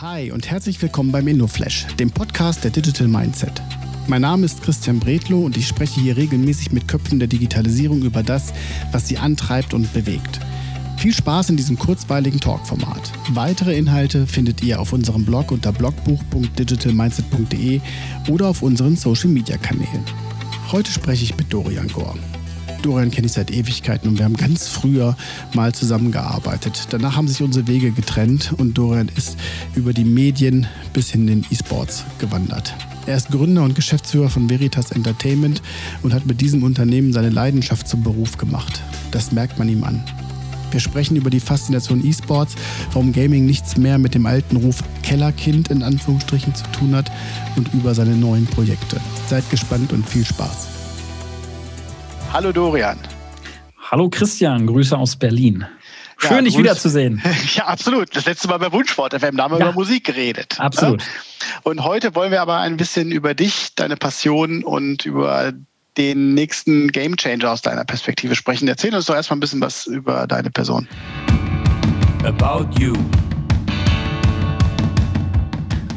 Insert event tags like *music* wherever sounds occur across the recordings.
Hi und herzlich willkommen beim InnoFlash, dem Podcast der Digital Mindset. Mein Name ist Christian Bredlow und ich spreche hier regelmäßig mit Köpfen der Digitalisierung über das, was sie antreibt und bewegt. Viel Spaß in diesem kurzweiligen Talkformat. Weitere Inhalte findet ihr auf unserem Blog unter blogbuch.digitalmindset.de oder auf unseren Social Media Kanälen. Heute spreche ich mit Dorian Gore. Dorian kenne ich seit Ewigkeiten und wir haben ganz früher mal zusammengearbeitet. Danach haben sich unsere Wege getrennt und Dorian ist über die Medien bis hin in den E-Sports gewandert. Er ist Gründer und Geschäftsführer von Veritas Entertainment und hat mit diesem Unternehmen seine Leidenschaft zum Beruf gemacht. Das merkt man ihm an. Wir sprechen über die Faszination E-Sports, warum Gaming nichts mehr mit dem alten Ruf Kellerkind in Anführungsstrichen zu tun hat und über seine neuen Projekte. Seid gespannt und viel Spaß. Hallo Dorian. Hallo Christian, Grüße aus Berlin. Schön, ja, dich wiederzusehen. *laughs* Ja, absolut. Das letzte Mal bei Wunschwort FM, da haben wir ja, über Musik geredet. Ne? Absolut. Und heute wollen wir aber ein bisschen über dich, deine Passion und über den nächsten Game Changer aus deiner Perspektive sprechen. Erzähl uns doch erstmal ein bisschen was über deine Person. About You.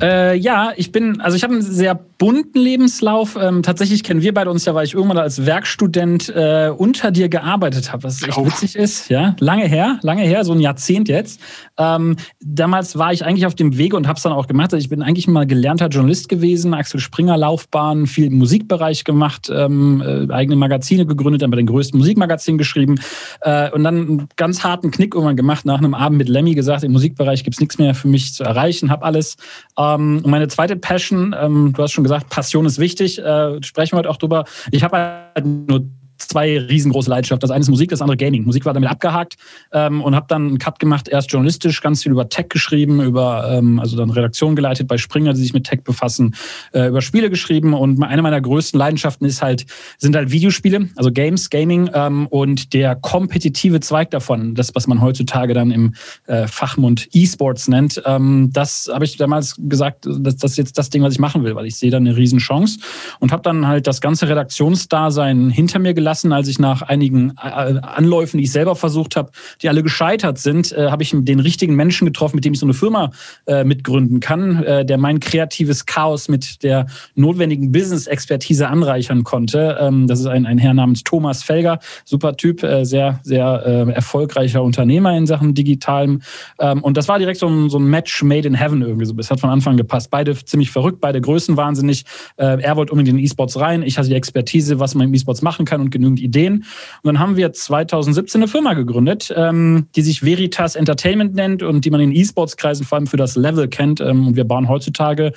Äh, ja, ich bin, also ich habe einen sehr bunten Lebenslauf. Ähm, tatsächlich kennen wir beide uns ja, weil ich irgendwann als Werkstudent äh, unter dir gearbeitet habe, was echt oh. witzig ist. Ja, lange her, lange her, so ein Jahrzehnt jetzt. Ähm, damals war ich eigentlich auf dem Wege und habe es dann auch gemacht. Also ich bin eigentlich mal gelernter Journalist gewesen, Axel Springer Laufbahn, viel im Musikbereich gemacht, ähm, äh, eigene Magazine gegründet, dann bei den größten Musikmagazinen geschrieben äh, und dann einen ganz harten Knick irgendwann gemacht, nach einem Abend mit Lemmy gesagt, im Musikbereich gibt's nichts mehr für mich zu erreichen, habe alles. Ähm, und meine zweite Passion, ähm, du hast schon gesagt, Passion ist wichtig, äh, sprechen wir heute auch drüber. Ich habe halt nur zwei riesengroße Leidenschaften. Das eine ist Musik, das andere Gaming. Musik war damit abgehakt ähm, und habe dann einen Cut gemacht, erst journalistisch, ganz viel über Tech geschrieben, über ähm, also dann Redaktion geleitet bei Springer, die sich mit Tech befassen, äh, über Spiele geschrieben und eine meiner größten Leidenschaften ist halt sind halt Videospiele, also Games, Gaming ähm, und der kompetitive Zweig davon, das was man heutzutage dann im äh, Fachmund E-Sports nennt. Ähm, das habe ich damals gesagt, dass das jetzt das Ding, was ich machen will, weil ich sehe da eine Riesenchance und habe dann halt das ganze Redaktionsdasein hinter mir gelassen gelassen, als ich nach einigen äh, Anläufen, die ich selber versucht habe, die alle gescheitert sind, äh, habe ich den richtigen Menschen getroffen, mit dem ich so eine Firma äh, mitgründen kann, äh, der mein kreatives Chaos mit der notwendigen Business-Expertise anreichern konnte. Ähm, das ist ein, ein Herr namens Thomas Felger, super Typ, äh, sehr, sehr äh, erfolgreicher Unternehmer in Sachen Digitalem. Ähm, und das war direkt so ein, so ein Match made in heaven irgendwie so. Das hat von Anfang gepasst. Beide ziemlich verrückt, beide Größen wahnsinnig. er wollte unbedingt in E-Sports rein. Ich hatte die Expertise, was man im E-Sports machen kann und genügend Ideen. Und dann haben wir 2017 eine Firma gegründet, ähm, die sich Veritas Entertainment nennt und die man in E-Sports-Kreisen vor allem für das Level kennt. Ähm, und wir bauen heutzutage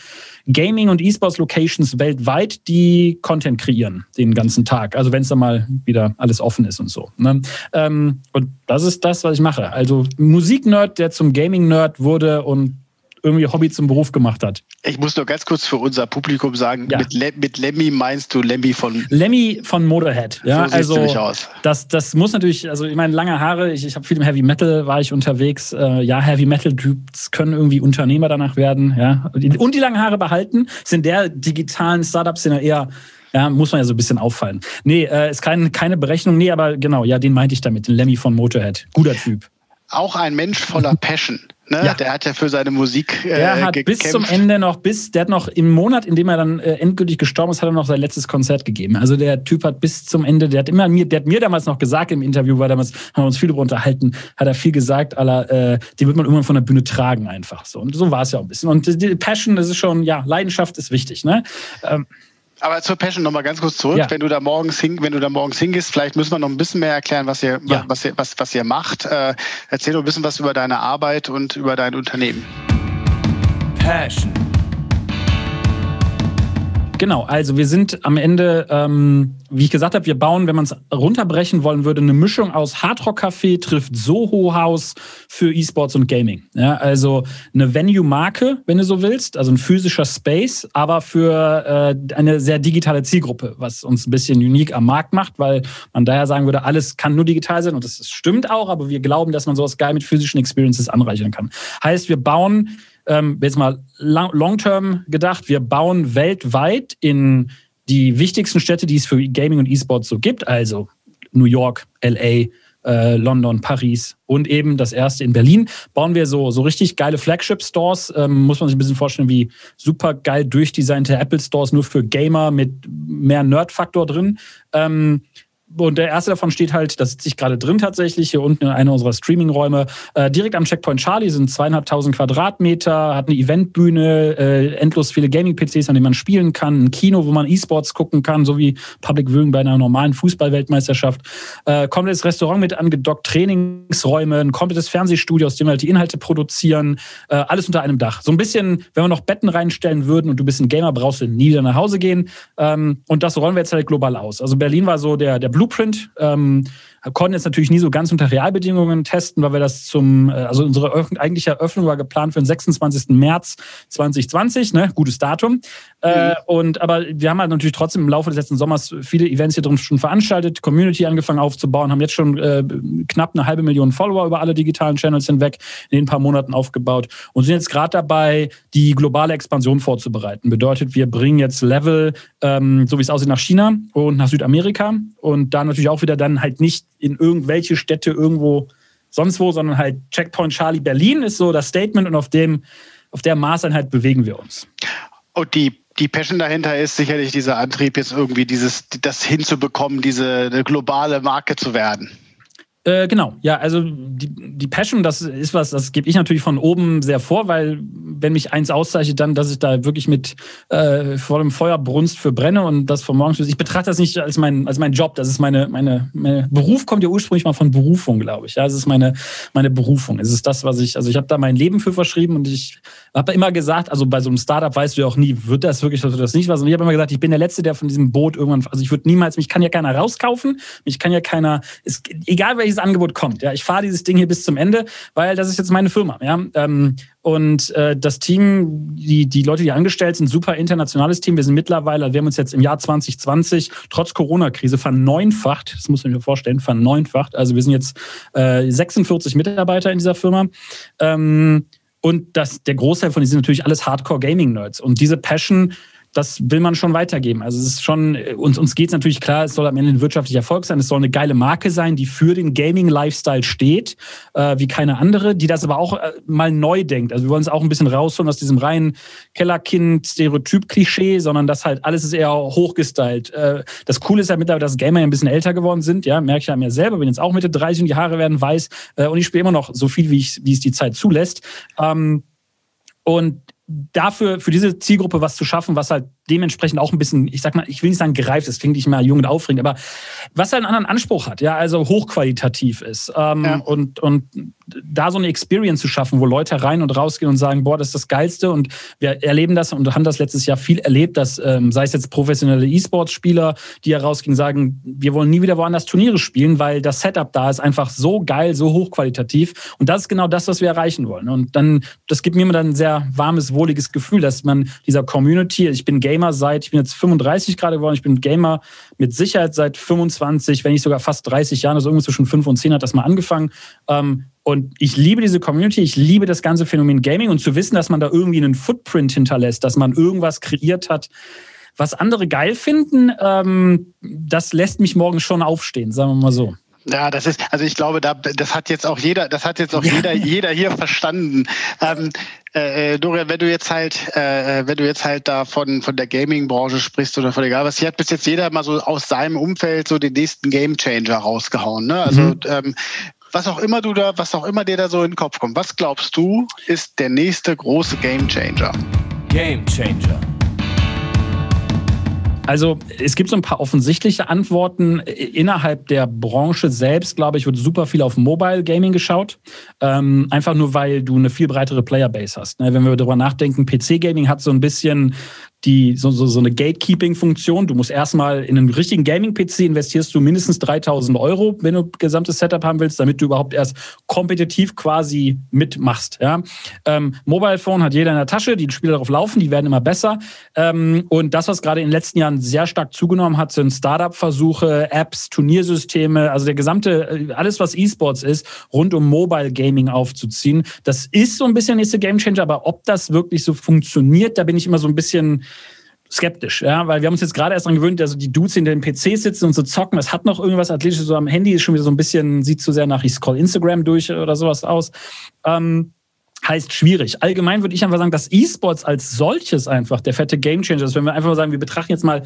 Gaming- und E-Sports-Locations weltweit, die Content kreieren den ganzen Tag. Also wenn es dann mal wieder alles offen ist und so. Ne? Ähm, und das ist das, was ich mache. Also Musik-Nerd, der zum Gaming-Nerd wurde und irgendwie Hobby zum Beruf gemacht hat. Ich muss nur ganz kurz für unser Publikum sagen, ja. mit, Le mit Lemmy meinst du Lemmy von... Lemmy von Motorhead. Ja, so also aus. Das, das muss natürlich, also ich meine, lange Haare, ich, ich habe viel im Heavy Metal, war ich unterwegs. Äh, ja, Heavy Metal-Typs können irgendwie Unternehmer danach werden. Ja, und die langen Haare behalten, sind der digitalen Startups sind ja eher ja, muss man ja so ein bisschen auffallen. Nee, äh, ist kein, keine Berechnung. Nee, aber genau, ja, den meinte ich damit, den Lemmy von Motorhead. Guter Typ. Auch ein Mensch voller Passion. Ne? Ja. Der hat ja für seine Musik. Äh, der hat gekämpft. bis zum Ende noch, bis, der hat noch im Monat, in dem er dann äh, endgültig gestorben ist, hat er noch sein letztes Konzert gegeben. Also der Typ hat bis zum Ende, der hat immer mir, der hat mir damals noch gesagt im Interview, weil damals haben wir uns viel darüber unterhalten, hat er viel gesagt, aller, äh, die wird man irgendwann von der Bühne tragen einfach so. Und so war es ja auch ein bisschen. Und die Passion, das ist schon, ja, Leidenschaft ist wichtig, ne? Ähm, aber zur Passion nochmal ganz kurz zurück. Ja. Wenn du da morgens hin, wenn du da morgens hingehst, vielleicht müssen wir noch ein bisschen mehr erklären, was ihr, ja. was ihr, was, was ihr macht. Äh, erzähl doch ein bisschen was über deine Arbeit und über dein Unternehmen. Passion. Genau, also wir sind am Ende, ähm, wie ich gesagt habe, wir bauen, wenn man es runterbrechen wollen würde, eine Mischung aus Hardrock Café trifft Soho House für E-Sports und Gaming. Ja, also eine Venue-Marke, wenn du so willst, also ein physischer Space, aber für äh, eine sehr digitale Zielgruppe, was uns ein bisschen unique am Markt macht, weil man daher sagen würde, alles kann nur digital sein und das stimmt auch, aber wir glauben, dass man sowas geil mit physischen Experiences anreichern kann. Heißt, wir bauen ähm, jetzt mal long-term gedacht, wir bauen weltweit in die wichtigsten Städte, die es für Gaming und E-Sports so gibt, also New York, LA, äh, London, Paris und eben das erste in Berlin. Bauen wir so, so richtig geile Flagship-Stores. Ähm, muss man sich ein bisschen vorstellen, wie super geil durchdesignte Apple-Stores nur für Gamer mit mehr Nerd-Faktor drin. Ähm, und der erste davon steht halt, da sitze ich gerade drin tatsächlich, hier unten in einer unserer Streaming-Räume, äh, direkt am Checkpoint Charlie, sind zweieinhalbtausend Quadratmeter, hat eine Eventbühne, äh, endlos viele Gaming-PCs, an denen man spielen kann, ein Kino, wo man E-Sports gucken kann, so wie Public Viewing bei einer normalen Fußball-Weltmeisterschaft, äh, komplettes Restaurant mit angedockt, Trainingsräume, ein komplettes Fernsehstudio, aus dem wir halt die Inhalte produzieren, äh, alles unter einem Dach. So ein bisschen, wenn wir noch Betten reinstellen würden und du bist ein Gamer, brauchst du nie wieder nach Hause gehen. Ähm, und das rollen wir jetzt halt global aus. Also Berlin war so der, der Blueprint. Ähm, konnten jetzt natürlich nie so ganz unter Realbedingungen testen, weil wir das zum, äh, also unsere eigentliche Eröffnung war geplant für den 26. März 2020, ne, gutes Datum. Äh, mhm. und aber wir haben halt natürlich trotzdem im Laufe des letzten Sommers viele Events hier drin schon veranstaltet, Community angefangen aufzubauen, haben jetzt schon äh, knapp eine halbe Million Follower über alle digitalen Channels hinweg in den paar Monaten aufgebaut und sind jetzt gerade dabei, die globale Expansion vorzubereiten. Bedeutet, wir bringen jetzt Level, ähm, so wie es aussieht, nach China und nach Südamerika und da natürlich auch wieder dann halt nicht in irgendwelche Städte irgendwo sonst wo, sondern halt Checkpoint Charlie Berlin ist so das Statement und auf dem, auf der Maßeinheit bewegen wir uns. Und die, die Passion dahinter ist sicherlich dieser Antrieb, jetzt irgendwie dieses, das hinzubekommen, diese globale Marke zu werden. Äh, genau, ja, also die, die Passion, das ist was, das gebe ich natürlich von oben sehr vor, weil wenn mich eins auszeichnet, dann, dass ich da wirklich mit äh, vollem Feuerbrunst für brenne und das von morgens bis. Ich betrachte das nicht als mein, als mein Job, das ist meine, meine, meine Beruf kommt ja ursprünglich mal von Berufung, glaube ich. Ja, das ist meine, meine Berufung. Es ist das, was ich, also ich habe da mein Leben für verschrieben und ich habe immer gesagt, also bei so einem Startup weißt du ja auch nie, wird das wirklich, wird das nicht was. Und ich habe immer gesagt, ich bin der Letzte, der von diesem Boot irgendwann, also ich würde niemals, mich kann ja keiner rauskaufen, mich kann ja keiner, ist, egal welches Angebot kommt, ja, ich fahre dieses Ding hier bis zum Ende, weil das ist jetzt meine Firma, ja. Ähm, und äh, das Team, die, die Leute, die angestellt sind, super internationales Team. Wir sind mittlerweile, wir haben uns jetzt im Jahr 2020 trotz Corona-Krise verneunfacht, das muss man sich vorstellen, verneunfacht. Also wir sind jetzt äh, 46 Mitarbeiter in dieser Firma. Ähm, und das, der Großteil von denen sind natürlich alles Hardcore-Gaming-Nerds. Und diese Passion das will man schon weitergeben. Also es ist schon, uns, uns geht es natürlich klar, es soll am Ende ein wirtschaftlicher Erfolg sein, es soll eine geile Marke sein, die für den Gaming-Lifestyle steht, äh, wie keine andere, die das aber auch äh, mal neu denkt. Also wir wollen es auch ein bisschen rausholen aus diesem reinen Kellerkind-Stereotyp-Klischee, sondern das halt alles ist eher hochgestylt. Äh, das Coole ist ja mittlerweile, dass Gamer ja ein bisschen älter geworden sind, ja, merke ich an mir selber, bin jetzt auch Mitte 30 und die Haare werden weiß äh, und ich spiele immer noch so viel, wie, ich, wie es die Zeit zulässt. Ähm, und dafür, für diese Zielgruppe was zu schaffen, was halt dementsprechend auch ein bisschen, ich sag mal, ich will nicht sagen gereift ist, klingt nicht mehr jung und aufregend, aber was halt einen anderen Anspruch hat, ja, also hochqualitativ ist. Ähm, ja. und, und da so eine Experience zu schaffen, wo Leute rein und rausgehen und sagen, boah, das ist das Geilste und wir erleben das und haben das letztes Jahr viel erlebt, dass ähm, sei es jetzt professionelle E-Sports-Spieler, die herausgehen, sagen, wir wollen nie wieder woanders Turniere spielen, weil das Setup da ist einfach so geil, so hochqualitativ und das ist genau das, was wir erreichen wollen. Und dann, das gibt mir immer dann ein sehr warmes, wohliges Gefühl, dass man dieser Community, ich bin Gamer seit, ich bin jetzt 35 gerade geworden, ich bin Gamer mit Sicherheit seit 25, wenn nicht sogar fast 30 Jahren, also irgendwo zwischen 5 und 10 hat das mal angefangen. Ähm, und ich liebe diese Community, ich liebe das ganze Phänomen Gaming und zu wissen, dass man da irgendwie einen Footprint hinterlässt, dass man irgendwas kreiert hat, was andere geil finden, ähm, das lässt mich morgen schon aufstehen, sagen wir mal so. Ja, das ist, also ich glaube, da, das hat jetzt auch jeder, das hat jetzt auch ja. jeder, jeder hier verstanden. Ähm, äh, äh, Dorian, wenn du jetzt halt, äh, äh, wenn du jetzt halt da von, von der Gaming-Branche sprichst oder von egal was, hier hat bis jetzt jeder mal so aus seinem Umfeld so den nächsten Game Changer rausgehauen. Ne? Also mhm. ähm, was auch immer du da, was auch immer dir da so in den Kopf kommt, was glaubst du, ist der nächste große Game Changer? Also es gibt so ein paar offensichtliche Antworten. Innerhalb der Branche selbst, glaube ich, wird super viel auf Mobile Gaming geschaut. Ähm, einfach nur, weil du eine viel breitere Playerbase hast. Ne? Wenn wir darüber nachdenken, PC Gaming hat so ein bisschen die, so, so, so eine Gatekeeping-Funktion. Du musst erstmal in einen richtigen Gaming-PC investierst du mindestens 3000 Euro, wenn du gesamtes Setup haben willst, damit du überhaupt erst kompetitiv quasi mitmachst. Ja? Ähm, Mobile Phone hat jeder in der Tasche, die Spiele darauf laufen, die werden immer besser. Ähm, und das, was gerade in den letzten Jahren sehr stark zugenommen hat, sind Startup-Versuche, Apps, Turniersysteme, also der gesamte, äh, alles, was E-Sports ist, rund um Mobile Gaming aufzuziehen. Das ist so ein bisschen nächste Game Changer, aber ob das wirklich so funktioniert, da bin ich immer so ein bisschen skeptisch, ja, weil wir haben uns jetzt gerade erst daran gewöhnt, also die Dudes in den PCs sitzen und so zocken, es hat noch irgendwas Athletisches, so am Handy ist schon wieder so ein bisschen, sieht zu sehr nach, ich scroll Instagram durch oder sowas aus. Ähm, heißt schwierig. Allgemein würde ich einfach sagen, dass E-Sports als solches einfach der fette Gamechanger ist. Wenn wir einfach mal sagen, wir betrachten jetzt mal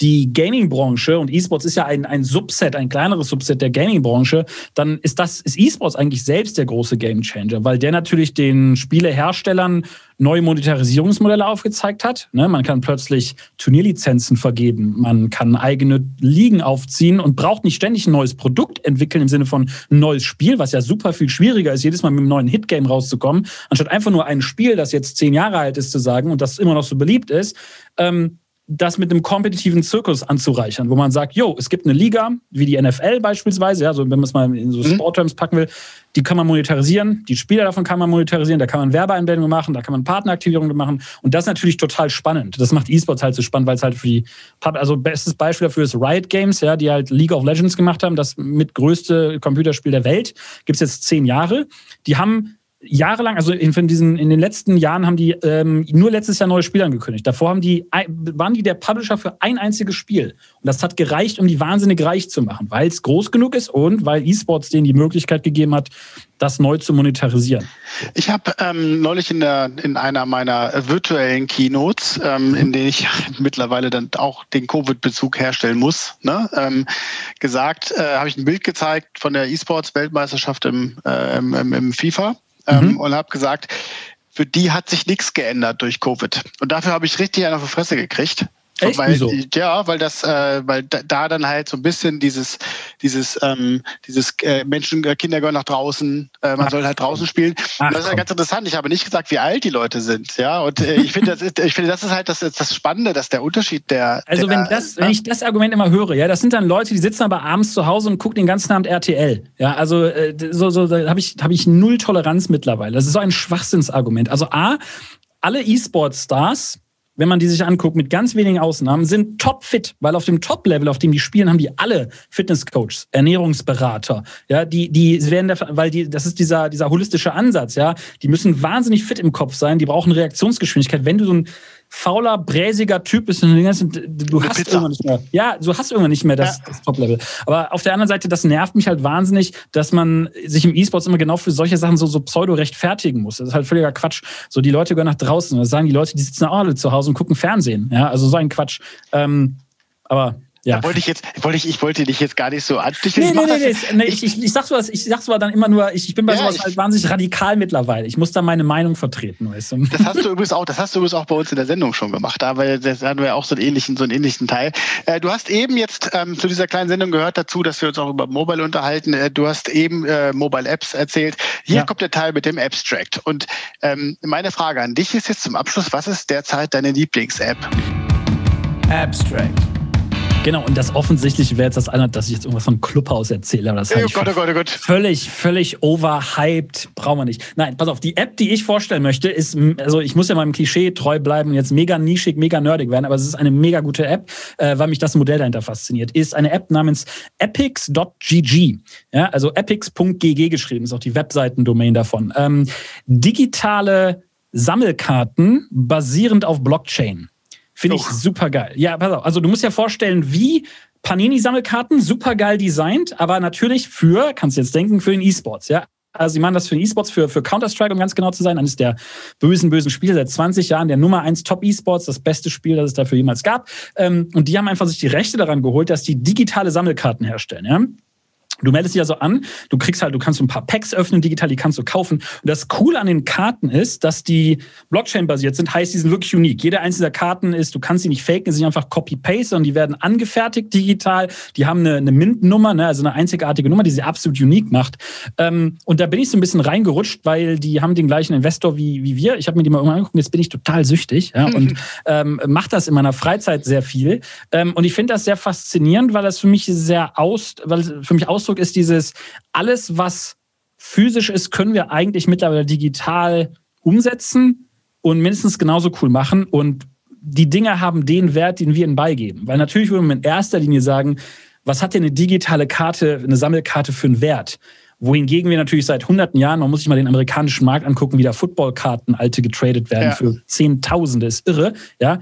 die Gaming-Branche und E-Sports ist ja ein, ein Subset, ein kleineres Subset der Gaming-Branche, dann ist das, ist E-Sports eigentlich selbst der große Gamechanger, weil der natürlich den Spieleherstellern neue Monetarisierungsmodelle aufgezeigt hat. Ne, man kann plötzlich Turnierlizenzen vergeben, man kann eigene Ligen aufziehen und braucht nicht ständig ein neues Produkt entwickeln im Sinne von ein neues Spiel, was ja super viel schwieriger ist, jedes Mal mit einem neuen Hitgame rauszukommen, anstatt einfach nur ein Spiel, das jetzt zehn Jahre alt ist, zu sagen und das immer noch so beliebt ist. Ähm, das mit einem kompetitiven Zirkus anzureichern, wo man sagt, jo, es gibt eine Liga, wie die NFL beispielsweise, ja, so wenn man es mal in so mhm. Sportterms packen will, die kann man monetarisieren, die Spieler davon kann man monetarisieren, da kann man Werbeeinblendungen machen, da kann man Partneraktivierungen machen und das ist natürlich total spannend. Das macht E-Sports halt so spannend, weil es halt für die, also bestes Beispiel dafür ist Riot Games, ja, die halt League of Legends gemacht haben, das mitgrößte Computerspiel der Welt, gibt es jetzt zehn Jahre. Die haben jahrelang, also in, diesen, in den letzten Jahren haben die ähm, nur letztes Jahr neue Spiele angekündigt. Davor haben die, waren die der Publisher für ein einziges Spiel. Und das hat gereicht, um die wahnsinnig reich zu machen, weil es groß genug ist und weil E-Sports denen die Möglichkeit gegeben hat, das neu zu monetarisieren. Ich habe ähm, neulich in, der, in einer meiner virtuellen Keynotes, ähm, in denen ich *laughs* mittlerweile dann auch den Covid-Bezug herstellen muss, ne, ähm, gesagt, äh, habe ich ein Bild gezeigt von der E-Sports-Weltmeisterschaft im, äh, im, im FIFA ähm, mhm. und habe gesagt, für die hat sich nichts geändert durch Covid. Und dafür habe ich richtig einen auf die Fresse gekriegt. Echt? Weil, Wieso? Ja, weil das, äh, weil da, da, dann halt so ein bisschen dieses, dieses, ähm, dieses äh, Menschen, äh, Kinder gehören nach draußen, äh, man Ach. soll halt draußen spielen. Ach, das ist ja ganz interessant. Ich habe nicht gesagt, wie alt die Leute sind, ja. Und äh, ich finde, das ist, ich finde, das ist halt das, das Spannende, dass der Unterschied der. Also der, wenn das, wenn ich das Argument immer höre, ja, das sind dann Leute, die sitzen aber abends zu Hause und gucken den ganzen Abend RTL. Ja, also äh, so, so da habe ich, habe ich null Toleranz mittlerweile. Das ist so ein Schwachsinnsargument. Also A, alle E-Sport-Stars wenn man die sich anguckt, mit ganz wenigen Ausnahmen, sind topfit, weil auf dem Top-Level, auf dem die spielen, haben die alle Fitnesscoaches, Ernährungsberater, ja, die, die werden, weil die, das ist dieser, dieser holistische Ansatz, ja, die müssen wahnsinnig fit im Kopf sein, die brauchen Reaktionsgeschwindigkeit. Wenn du so ein fauler, bräsiger Typ bist und du hast Pizza. irgendwann nicht mehr. Ja, du hast irgendwann nicht mehr das, ja. das Top-Level. Aber auf der anderen Seite, das nervt mich halt wahnsinnig, dass man sich im E-Sports immer genau für solche Sachen so, so pseudo rechtfertigen muss. Das ist halt völliger Quatsch. So, die Leute gehen nach draußen. Das sagen die Leute, die sitzen auch alle zu Hause und gucken Fernsehen. Ja, also so ein Quatsch. Ähm, aber ja. Da wollte ich jetzt, wollte ich, ich wollte dich jetzt gar nicht so ansticheln. Nee, nee, nee, nee, nee, ich, ich, ich sag sowas, ich sag sowas dann immer nur, ich, ich bin bei ja, sowas ich, halt wahnsinnig radikal mittlerweile. Ich muss da meine Meinung vertreten, weißt du. Das hast du übrigens auch, das hast du übrigens auch bei uns in der Sendung schon gemacht, da, weil das hatten wir auch so einen ähnlichen, so einen ähnlichen Teil. Äh, du hast eben jetzt ähm, zu dieser kleinen Sendung gehört dazu, dass wir uns auch über Mobile unterhalten. Äh, du hast eben äh, Mobile Apps erzählt. Hier ja. kommt der Teil mit dem Abstract. Und ähm, meine Frage an dich ist jetzt zum Abschluss, was ist derzeit deine Lieblings-App? Abstract. Genau, und das Offensichtliche wäre jetzt das andere, dass ich jetzt irgendwas von Clubhouse erzähle. Aber das oh Gott, oh Gott, oh Gott. Völlig, völlig overhyped. Brauchen wir nicht. Nein, pass auf, die App, die ich vorstellen möchte, ist, also ich muss ja meinem Klischee treu bleiben, jetzt mega nischig, mega nerdig werden, aber es ist eine mega gute App, äh, weil mich das Modell dahinter fasziniert. Ist eine App namens epics.gg. Ja, also epics.gg geschrieben, ist auch die Webseitendomain davon. Ähm, digitale Sammelkarten basierend auf Blockchain. Finde ich super geil. Ja, pass auf. Also du musst ja vorstellen, wie Panini-Sammelkarten, super geil designt, aber natürlich für, kannst du jetzt denken, für den E-Sports, ja. Also sie machen das für den E-Sports, für, für Counter-Strike, um ganz genau zu sein. Eines der bösen, bösen Spiele seit 20 Jahren, der Nummer 1 Top-E-Sports, das beste Spiel, das es dafür jemals gab. Ähm, und die haben einfach sich die Rechte daran geholt, dass die digitale Sammelkarten herstellen, ja. Du meldest dich also an, du kriegst halt, du kannst ein paar Packs öffnen digital, die kannst du kaufen. Und das Coole an den Karten ist, dass die Blockchain-basiert sind, heißt, die sind wirklich unique. Jede einzelne der Karten ist, du kannst sie nicht faken, sie sind einfach Copy-Paste, sondern die werden angefertigt digital. Die haben eine, eine Mint-Nummer, ne, also eine einzigartige Nummer, die sie absolut unique macht. Ähm, und da bin ich so ein bisschen reingerutscht, weil die haben den gleichen Investor wie, wie wir. Ich habe mir die mal irgendwann angeguckt, jetzt bin ich total süchtig ja, und ähm, mache das in meiner Freizeit sehr viel. Ähm, und ich finde das sehr faszinierend, weil das für mich sehr aus, weil für mich aus Ausdruck ist dieses, alles, was physisch ist, können wir eigentlich mittlerweile digital umsetzen und mindestens genauso cool machen. Und die Dinge haben den Wert, den wir ihnen beigeben. Weil natürlich würde man in erster Linie sagen, was hat denn eine digitale Karte, eine Sammelkarte für einen Wert? Wohingegen wir natürlich seit hunderten Jahren, man muss sich mal den amerikanischen Markt angucken, wie da Footballkarten alte getradet werden ja. für Zehntausende, ist irre, ja.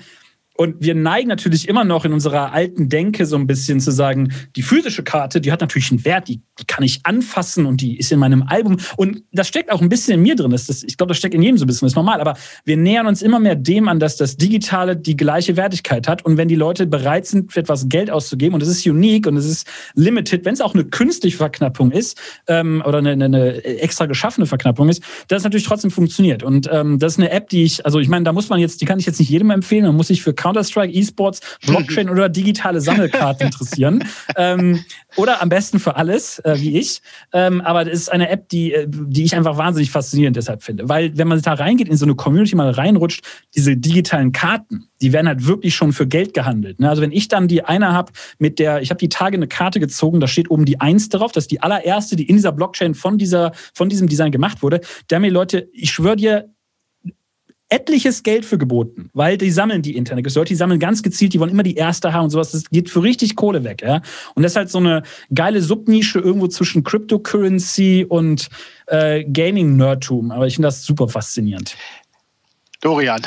Und wir neigen natürlich immer noch in unserer alten Denke so ein bisschen zu sagen, die physische Karte, die hat natürlich einen Wert, die, die kann ich anfassen und die ist in meinem Album. Und das steckt auch ein bisschen in mir drin. Das, das, ich glaube, das steckt in jedem so ein bisschen, das ist normal. Aber wir nähern uns immer mehr dem an, dass das Digitale die gleiche Wertigkeit hat. Und wenn die Leute bereit sind, für etwas Geld auszugeben, und es ist unique und es ist limited, wenn es auch eine künstliche Verknappung ist ähm, oder eine, eine, extra geschaffene Verknappung ist, dass es natürlich trotzdem funktioniert. Und ähm, das ist eine App, die ich, also ich meine, da muss man jetzt, die kann ich jetzt nicht jedem empfehlen, man muss sich für Counter-Strike, E-Sports, Blockchain *laughs* oder digitale Sammelkarten interessieren. *laughs* Ähm, oder am besten für alles, äh, wie ich. Ähm, aber das ist eine App, die, äh, die ich einfach wahnsinnig faszinierend deshalb finde. Weil wenn man da reingeht, in so eine Community mal reinrutscht, diese digitalen Karten, die werden halt wirklich schon für Geld gehandelt. Ne? Also wenn ich dann die eine habe, mit der, ich habe die Tage eine Karte gezogen, da steht oben die Eins drauf, das ist die allererste, die in dieser Blockchain von dieser, von diesem Design gemacht wurde. Da haben mir Leute, ich schwöre dir, etliches Geld für geboten, weil die sammeln die Internet. Leute, die sammeln ganz gezielt, die wollen immer die erste haben und sowas. Das geht für richtig Kohle weg, ja. Und das ist halt so eine geile Subnische irgendwo zwischen Cryptocurrency und äh, Gaming-Nerdtum. Aber ich finde das super faszinierend. Dorian.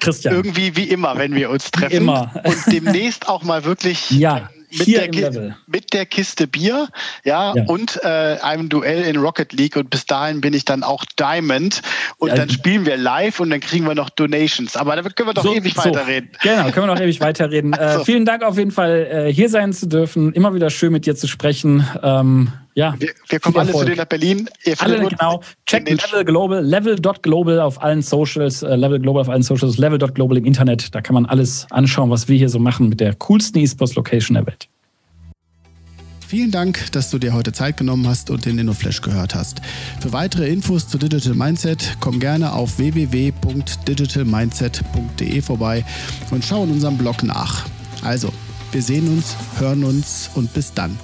Christian. Irgendwie wie immer, wenn wir uns treffen. Wie immer. Und demnächst auch mal wirklich ja mit, Hier der, mit der Kiste Bier, ja, Ja. und äh, einem Duell in Rocket League und bis dahin bin ich dann auch Diamond und Ja. dann spielen wir live und dann kriegen wir noch Donations. Aber da können wir doch So- ewig so. weiterreden. Genau, können wir noch ewig weiterreden. *laughs* Äh, vielen Dank auf jeden Fall, äh, hier sein zu dürfen. Immer wieder schön mit dir zu sprechen. Ähm, ja, Wir, wir kommen alle zu Erfolg. dir nach Berlin. Ihr alle genau. Check Level Global, level.global auf allen Socials, äh, Level Global auf allen Socials, level.global im Internet. Da kann man alles anschauen, was wir hier so machen mit der coolsten E-Sports-Location der Welt. Vielen Dank, dass du dir heute Zeit genommen hast und den InnoFlash gehört hast. Für weitere Infos zu Digital Mindset komm gerne auf www.digitalmindset.de vorbei und schau in unserem Blog nach. Also, wir sehen uns, hören uns und bis dann.